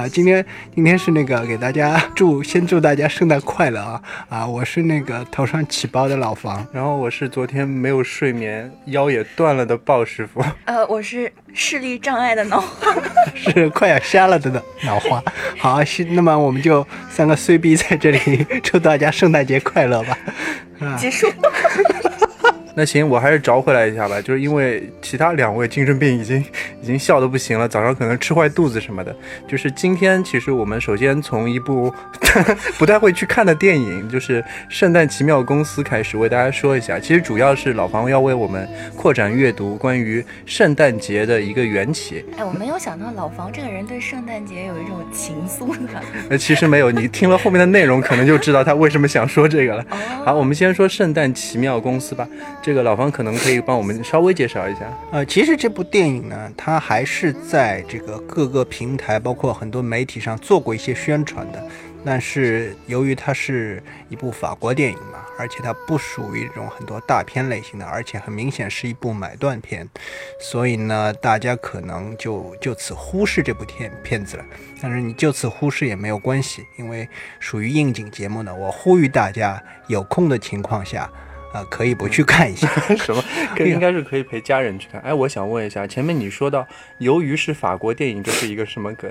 啊，今天今天是那个给大家祝先祝大家圣诞快乐啊啊！我是那个头上起包的老房，然后我是昨天没有睡眠腰也断了的鲍师傅，呃，我是视力障碍的脑花，是快要瞎了的脑脑花。好，那么我们就三个碎逼在这里 祝大家圣诞节快乐吧。结束。那行，我还是找回来一下吧，就是因为其他两位精神病已经已经笑得不行了，早上可能吃坏肚子什么的。就是今天，其实我们首先从一部 不太会去看的电影，就是《圣诞奇妙公司》开始为大家说一下。其实主要是老房要为我们扩展阅读关于圣诞节的一个缘起。哎，我没有想到老房这个人对圣诞节有一种情愫呢。呃，其实没有，你听了后面的内容，可能就知道他为什么想说这个了。好，我们先说《圣诞奇妙公司》吧。这这个老方可能可以帮我们稍微介绍一下。呃，其实这部电影呢，它还是在这个各个平台，包括很多媒体上做过一些宣传的。但是由于它是一部法国电影嘛，而且它不属于这种很多大片类型的，而且很明显是一部买断片，所以呢，大家可能就就此忽视这部片片子了。但是你就此忽视也没有关系，因为属于应景节目呢。我呼吁大家有空的情况下。啊，可以不去看一下 什么？应该是可以陪家人去看。哎，我想问一下，前面你说到，由于是法国电影，这是一个什么梗？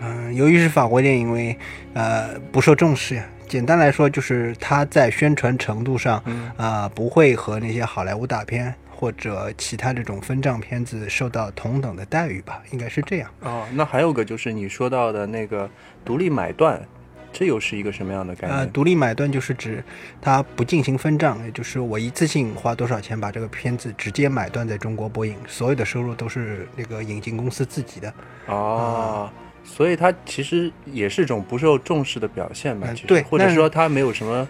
嗯，由于是法国电影，因为呃不受重视呀。简单来说，就是它在宣传程度上，啊不会和那些好莱坞大片或者其他这种分账片子受到同等的待遇吧，应该是这样。哦，那还有个就是你说到的那个独立买断。这又是一个什么样的概念？呃，独立买断就是指它不进行分账，也就是我一次性花多少钱把这个片子直接买断在中国播映，所有的收入都是那个引进公司自己的。哦，所以它其实也是一种不受重视的表现吧？对，或者说它没有什么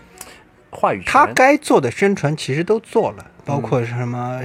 话语权。他该做的宣传其实都做了，包括什么。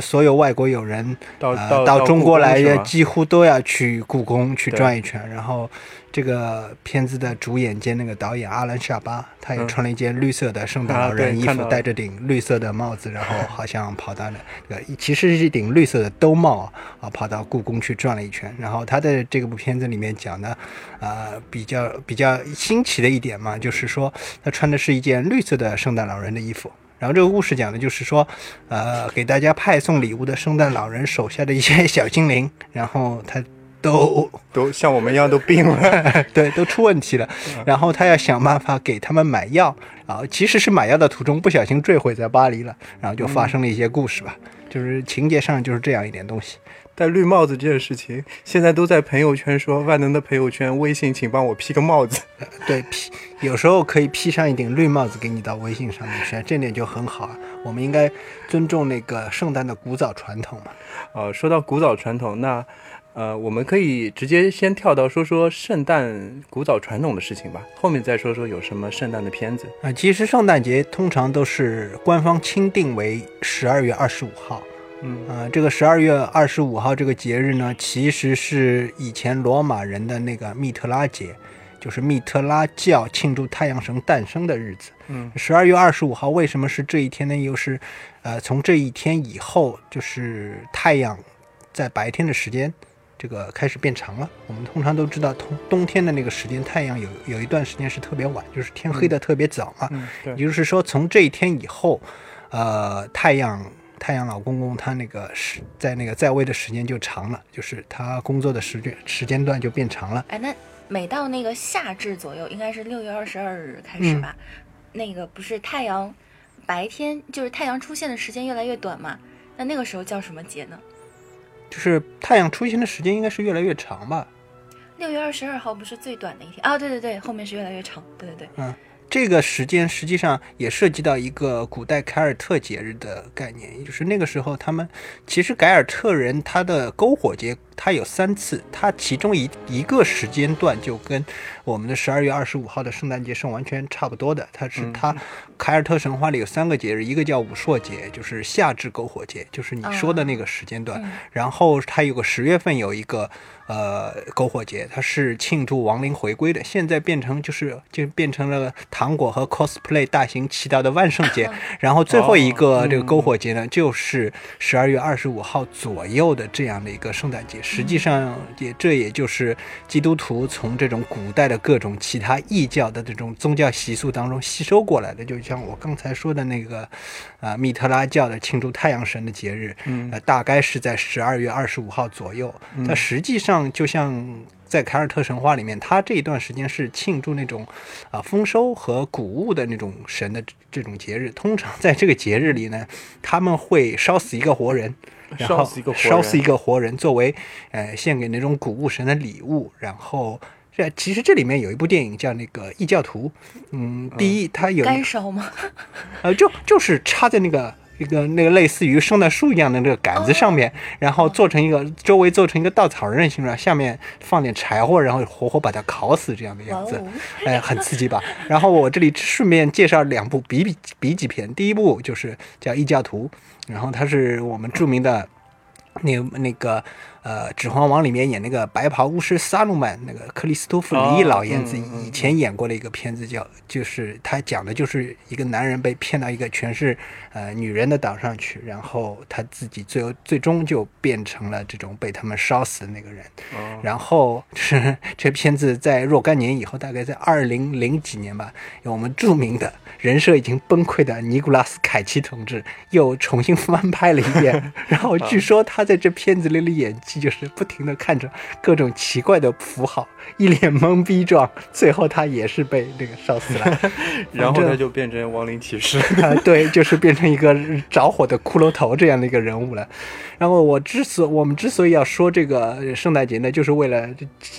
所有外国友人到到中国来，几乎都要去故宫去转一圈。然后，这个片子的主演兼那个导演阿兰·夏巴，他也穿了一件绿色的圣诞老人衣服，戴着顶绿色的帽子，然后好像跑到了这个其实是一顶绿色的兜帽啊，跑到故宫去转了一圈。然后他的这部片子里面讲的，呃，比较比较新奇的一点嘛，就是说他穿的是一件绿色的圣诞老人的衣服。然后这个故事讲的就是说，呃，给大家派送礼物的圣诞老人手下的一些小精灵，然后他都都像我们一样都病了，对，都出问题了。然后他要想办法给他们买药啊，其实是买药的途中不小心坠毁在巴黎了，然后就发生了一些故事吧，就是情节上就是这样一点东西。戴绿帽子这件事情，现在都在朋友圈说，万能的朋友圈微信，请帮我 P 个帽子。对，P 有时候可以 P 上一顶绿帽子给你到微信上面去，这点就很好啊。我们应该尊重那个圣诞的古早传统嘛。呃，说到古早传统，那呃，我们可以直接先跳到说说圣诞古早传统的事情吧，后面再说说有什么圣诞的片子啊。其实圣诞节通常都是官方钦定为十二月二十五号。嗯啊，这个十二月二十五号这个节日呢，其实是以前罗马人的那个密特拉节，就是密特拉教庆祝太阳神诞生的日子。嗯，十二月二十五号为什么是这一天呢？又是，呃，从这一天以后，就是太阳在白天的时间，这个开始变长了。我们通常都知道，冬冬天的那个时间，太阳有有一段时间是特别晚，就是天黑的特别早嘛。嗯，对。也就是说，从这一天以后，呃，太阳。太阳老公公他那个时在那个在位的时间就长了，就是他工作的时间时间段就变长了。哎，那每到那个夏至左右，应该是六月二十二日开始吧？那个不是太阳白天就是太阳出现的时间越来越短嘛？那那个时候叫什么节呢？就是太阳出现的时间应该是越来越长吧？六月二十二号不是最短的一天啊？对对对，后面是越来越长。对对对，嗯。这个时间实际上也涉及到一个古代凯尔特节日的概念，也就是那个时候他们其实凯尔特人他的篝火节。它有三次，它其中一一个时间段就跟我们的十二月二十五号的圣诞节是完全差不多的。它是它凯尔特神话里有三个节日，一个叫武朔节，就是夏至篝火节，就是你说的那个时间段。然后它有个十月份有一个呃篝火节，它是庆祝亡灵回归的。现在变成就是就变成了糖果和 cosplay 大行其道的万圣节。然后最后一个这个篝火节呢，就是十二月二十五号左右的这样的一个圣诞节。实际上也这也就是基督徒从这种古代的各种其他异教的这种宗教习俗当中吸收过来的。就像我刚才说的那个，啊，密特拉教的庆祝太阳神的节日，呃，大概是在十二月二十五号左右。它实际上就像在凯尔特神话里面，他这一段时间是庆祝那种啊丰收和谷物的那种神的这种节日。通常在这个节日里呢，他们会烧死一个活人。然后烧死一个活人烧死一个活人作为呃献给那种谷物神的礼物，然后这其实这里面有一部电影叫那个异教徒，嗯，第一它有干烧吗？呃就就是插在那个。一个那个类似于圣诞树一样的那个杆子上面，然后做成一个周围做成一个稻草人形状，下面放点柴火，然后活活把它烤死这样的样子。哎，很刺激吧？然后我这里顺便介绍两部比比比几篇，第一部就是叫《异教徒》，然后它是我们著名的那个那个呃《指环王》里面演那个白袍巫师萨鲁曼那个克里斯托弗里老爷子以前演过的一个片子叫，就是他讲的就是一个男人被骗到一个全是呃女人的岛上去，然后他自己最后最终就变成了这种被他们烧死的那个人。哦然后是这片子在若干年以后，大概在二零零几年吧，有我们著名的人设已经崩溃的尼古拉斯凯奇同志又重新翻拍了一遍。然后据说他在这片子里的演技就是不停的看着各种奇怪的符号，一脸懵逼状，最后他也是被那个烧死了。然后反正他就变成亡灵骑士。啊，对，就是变成一个着火的骷髅头这样的一个人物了。然后我之所我们之所以要说这个呃圣诞节呢，就是为了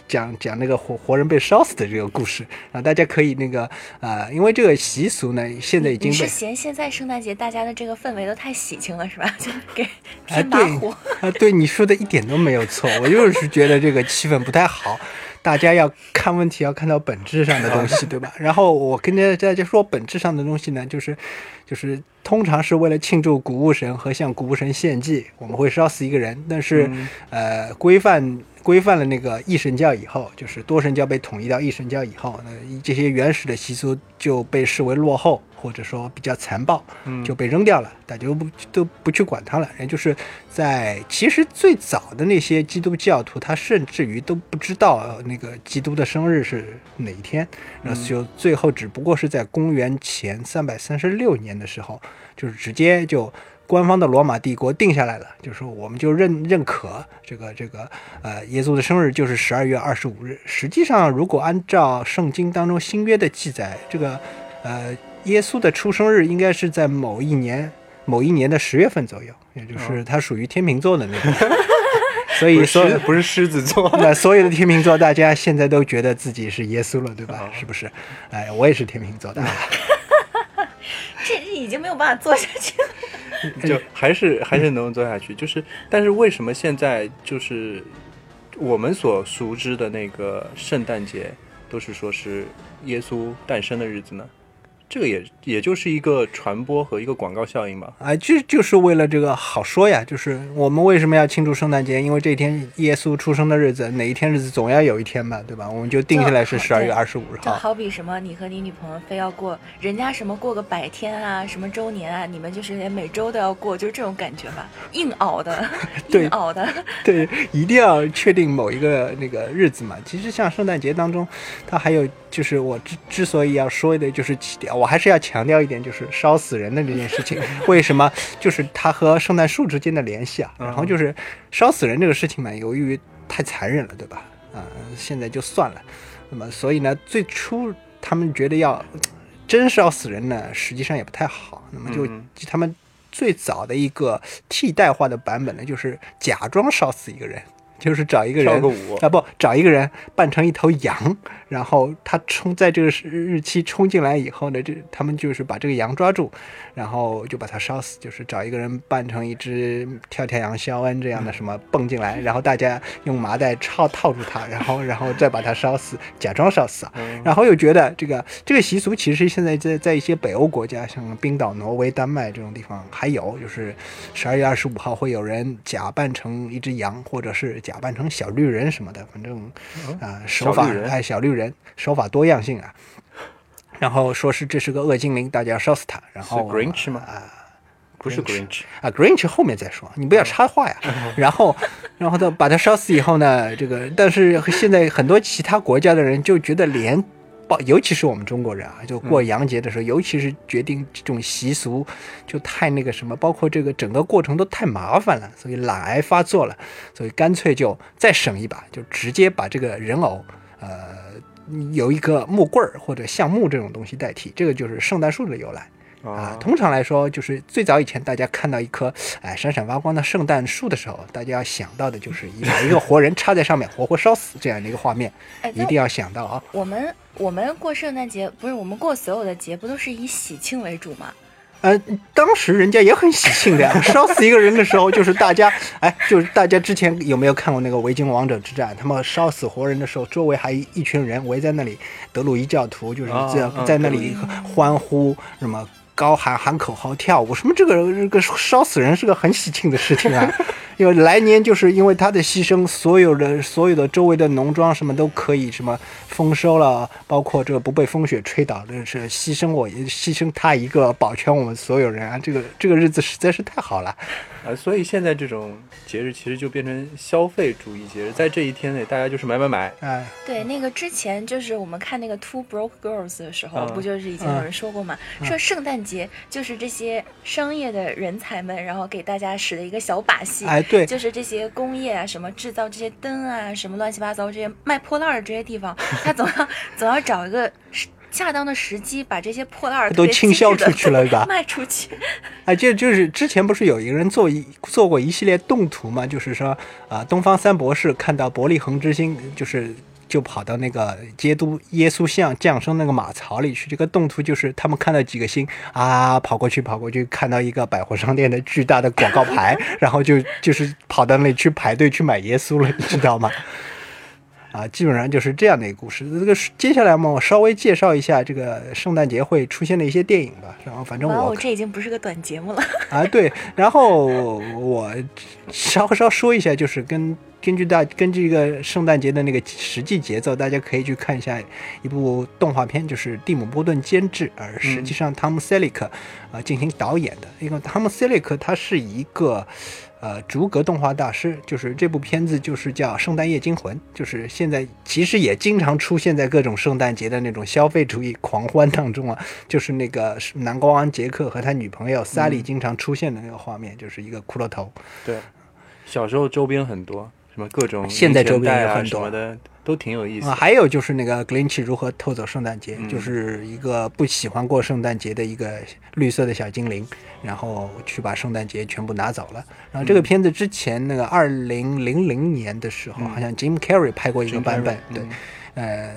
讲讲那个活活人被烧死的这个故事啊，大家可以那个啊、因为这个习俗呢，现在已经你是嫌现在圣诞节大家的这个氛围都太喜庆了是吧？就给哎，添把对火。啊，对你说的一点都没有错，我就是觉得这个气氛不太好，大家要看问题要看到本质上的东西，对吧？然后我跟大家说本质上的东西呢，就是就是通常是为了庆祝谷物神和向谷物神献祭，我们会烧死一个人，但是、呃规范。规范了那个一神教以后，就是多神教被统一到一神教以后，那这些原始的习俗就被视为落后，或者说比较残暴，就被扔掉了，大家都不都不去管它了。也就是在其实最早的那些基督教徒，他甚至于都不知道呃那个基督的生日是哪一天，然后就最后只不过是在公元前三百三十六年的时候，就是直接就。官方的罗马帝国定下来了，就是说我们就认认可这个这个呃耶稣的生日就是十二月二十五日。实际上，如果按照圣经当中新约的记载，这个呃耶稣的出生日应该是在某一年某一年的十月份左右，也就是他属于天秤座的那个。所以不是所有狮不是狮子座。那所有的天秤座，大家现在都觉得自己是耶稣了，对吧啊？是不是？哎，我也是天秤座的。这 这已经没有办法做下去了。就还是还是能做下去，就是，但是为什么现在就是我们所熟知的那个圣诞节都是说是耶稣诞生的日子呢？这个也也就是一个传播和一个广告效应吧。啊，就就是为了这个好说呀，就是我们为什么要庆祝圣诞节？因为这一天耶稣出生的日子，哪一天日子总要有一天吧，对吧？我们就定下来是十二月二十五就。好比什么，你和你女朋友非要过人家什么过个百天啊，什么周年啊，你们就是连每周都要过，就是这种感觉吧，硬熬的，对硬熬的。对，一定要确定某一个那个日子嘛。其实像圣诞节当中，它还有就是我之之所以要说的，就是起点，我还是要强调一点，就是烧死人的这件事情。为什么？就是它和圣诞树之间的联系啊。然后就是烧死人这个事情嘛，由于太残忍了，对吧？啊、现在就算了。那么所以呢，最初他们觉得要真烧死人呢，实际上也不太好。那么就嗯他们最早的一个替代化的版本呢，就是假装烧死一个人，就是找一个人啊，不找一个人扮成一头羊，然后他冲在这个日日期冲进来以后呢，这他们就是把这个羊抓住，然后就把它烧死，就是找一个人扮成一只跳跳羊肖恩这样的什么蹦进来，然后大家用麻袋套套住他，然后然后再把它烧死，假装烧死啊。然后又觉得这个这个习俗其实现在在在一些北欧国家，像冰岛、挪威、丹麦这种地方还有，就是十二月二十五号会有人假扮成一只羊，或者是假扮成小绿人什么的，反正啊、手法人哎小绿人手法多样性啊。然后说是这是个恶精灵，大家要烧死他。然后 Grinch 吗啊不是 Grinch 啊，Grinch 后面再说，你不要插话呀。然后，然后他把他烧死以后呢，这个但是现在很多其他国家的人就觉得连。包，尤其是我们中国人啊，就过洋节的时候，尤其是决定这种习俗，就太那个什么，包括这个整个过程都太麻烦了，所以懒癌发作了，所以干脆就再省一把，就直接把这个人偶，呃，有一个木棍儿或者橡木这种东西代替，这个就是圣诞树的由来。啊，通常来说，就是最早以前大家看到一棵哎闪闪发光的圣诞树的时候，大家要想到的就是一把一个活人插在上面，活活烧死这样的一个画面，一定要想到啊。我们我们过圣诞节不是我们过所有的节不都是以喜庆为主吗？呃，当时人家也很喜庆的呀，烧死一个人的时候，就是大家哎，就是大家之前有没有看过那个维京王者之战？他们烧死活人的时候，周围还一群人围在那里，德鲁伊教徒就是在在那里欢呼什么。高喊喊口号跳舞什么？这个这个烧死人是个很喜庆的事情啊，因为来年就是因为他的牺牲，所有的所有的周围的农庄什么都可以什么丰收了，包括这个不被风雪吹倒，的是牺牲我牺牲他一个保全我们所有人啊！这个这个日子实在是太好了。啊，所以现在这种节日其实就变成消费主义节日，在这一天内，大家就是买买买。哎，对，那个之前就是我们看那个 Two Broke Girls 的时候，不就是已经有人说过嘛，说圣诞节就是这些商业的人才们，然后给大家使的一个小把戏。哎，对，就是这些工业啊，什么制造这些灯啊，什么乱七八糟这些卖破烂的这些地方，他总要总要找一个。恰当的时机把这些破烂都倾销出去了，是吧？卖出去。哎，就就是之前不是有一个人做一做过一系列动图嘛？就是说啊，东方三博士看到伯利恒之星，就是就跑到那个基督耶稣像降生那个马槽里去。这个动图就是他们看到几个星啊，跑过去跑过去，看到一个百货商店的巨大的广告牌，然后就就是跑到那里去排队去买耶稣了，你知道吗？啊，基本上就是这样的一个故事。这个接下来嘛，我稍微介绍一下这个圣诞节会出现的一些电影吧。然后反正我这已经不是个短节目了 啊。对，然后我稍稍说一下，就是跟根据大根据一个圣诞节的那个实际节奏，大家可以去看一下一部动画片，就是蒂姆·波顿监制，而实际上汤姆·塞利克啊进行导演的。因为汤姆·塞利克他是一个。呃，逐格动画大师就是这部片子，就是叫《圣诞夜惊魂》，就是现在其实也经常出现在各种圣诞节的那种消费主义狂欢当中啊。就是那个南国王杰克和他女朋友萨莉经常出现的那个画面，就是一个骷髅头。对，小时候周边很多，什么各种现在周边也很多的。都挺有意思啊！还有就是那个 Glinch 如何偷走圣诞节，就是一个不喜欢过圣诞节的一个绿色的小精灵，然后去把圣诞节全部拿走了。然后这个片子之前那个二零零零年的时候，好像 Jim Carrey 拍过一个版本，对。呃，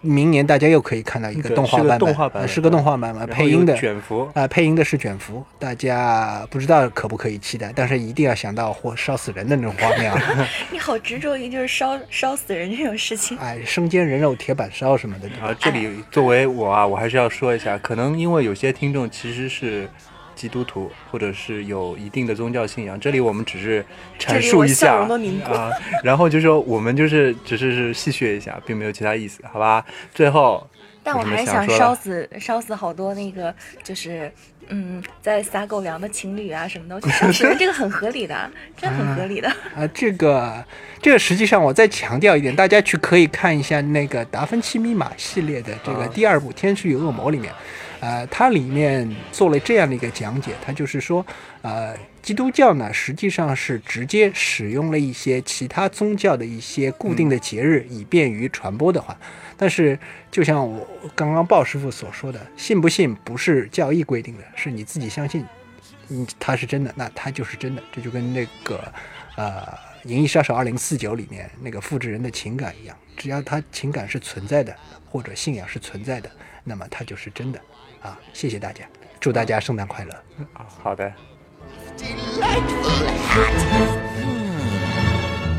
明年大家又可以看到一个动画版本，是个动画版本，配音的卷福啊，配音的是卷福，大家不知道可不可以期待，但是一定要想到或烧死人的那种画面啊！你好执着于就是烧烧死人这种事情，哎，生煎人肉铁板烧什么的啊！这里作为我啊，我还是要说一下，可能因为有些听众其实是。基督徒或者是有一定的宗教信仰，这里我们只是阐述一下啊，然后就说我们就是只是是戏谑一下，并没有其他意思，好吧？最后，但我还想烧死烧死好多那个就是嗯，在撒狗粮的情侣啊什么的，我觉得 这个很合理的，这很合理的啊。这个这个实际上我再强调一点，大家去可以看一下那个达芬奇密码系列的这个第二部《天使与恶魔》里面。呃，它里面做了这样的一个讲解，它就是说，呃，基督教呢实际上是直接使用了一些其他宗教的一些固定的节日，以便于传播的话。但是，就像我刚刚鲍师傅所说的，信不信不是教义规定的，是你自己相信，嗯，它是真的，那它就是真的。这就跟那个，呃，《银翼杀手二零四九》里面那个复制人的情感一样，只要他情感是存在的，或者信仰是存在的，那么它就是真的。啊，谢谢大家，祝大家圣诞快乐。啊，好的。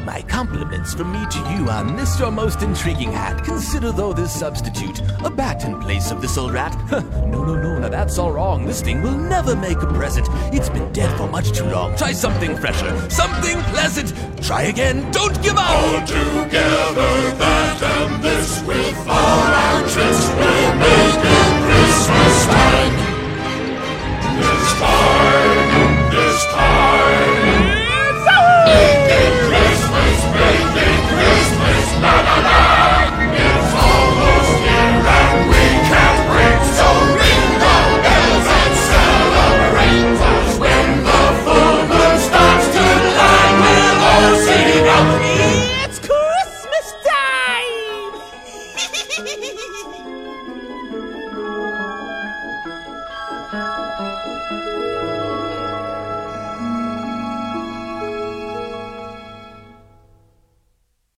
My compliments from me to you on this your most intriguing hat. Consider though this substitute a bat in place of this old rat. no, no, no, now that's all wrong. This thing will never make a present. It's been dead for much too long. Try something fresher, something pleasant. Try again, don't give up. All together, that and this with all our tricks will make it time! This time! This time!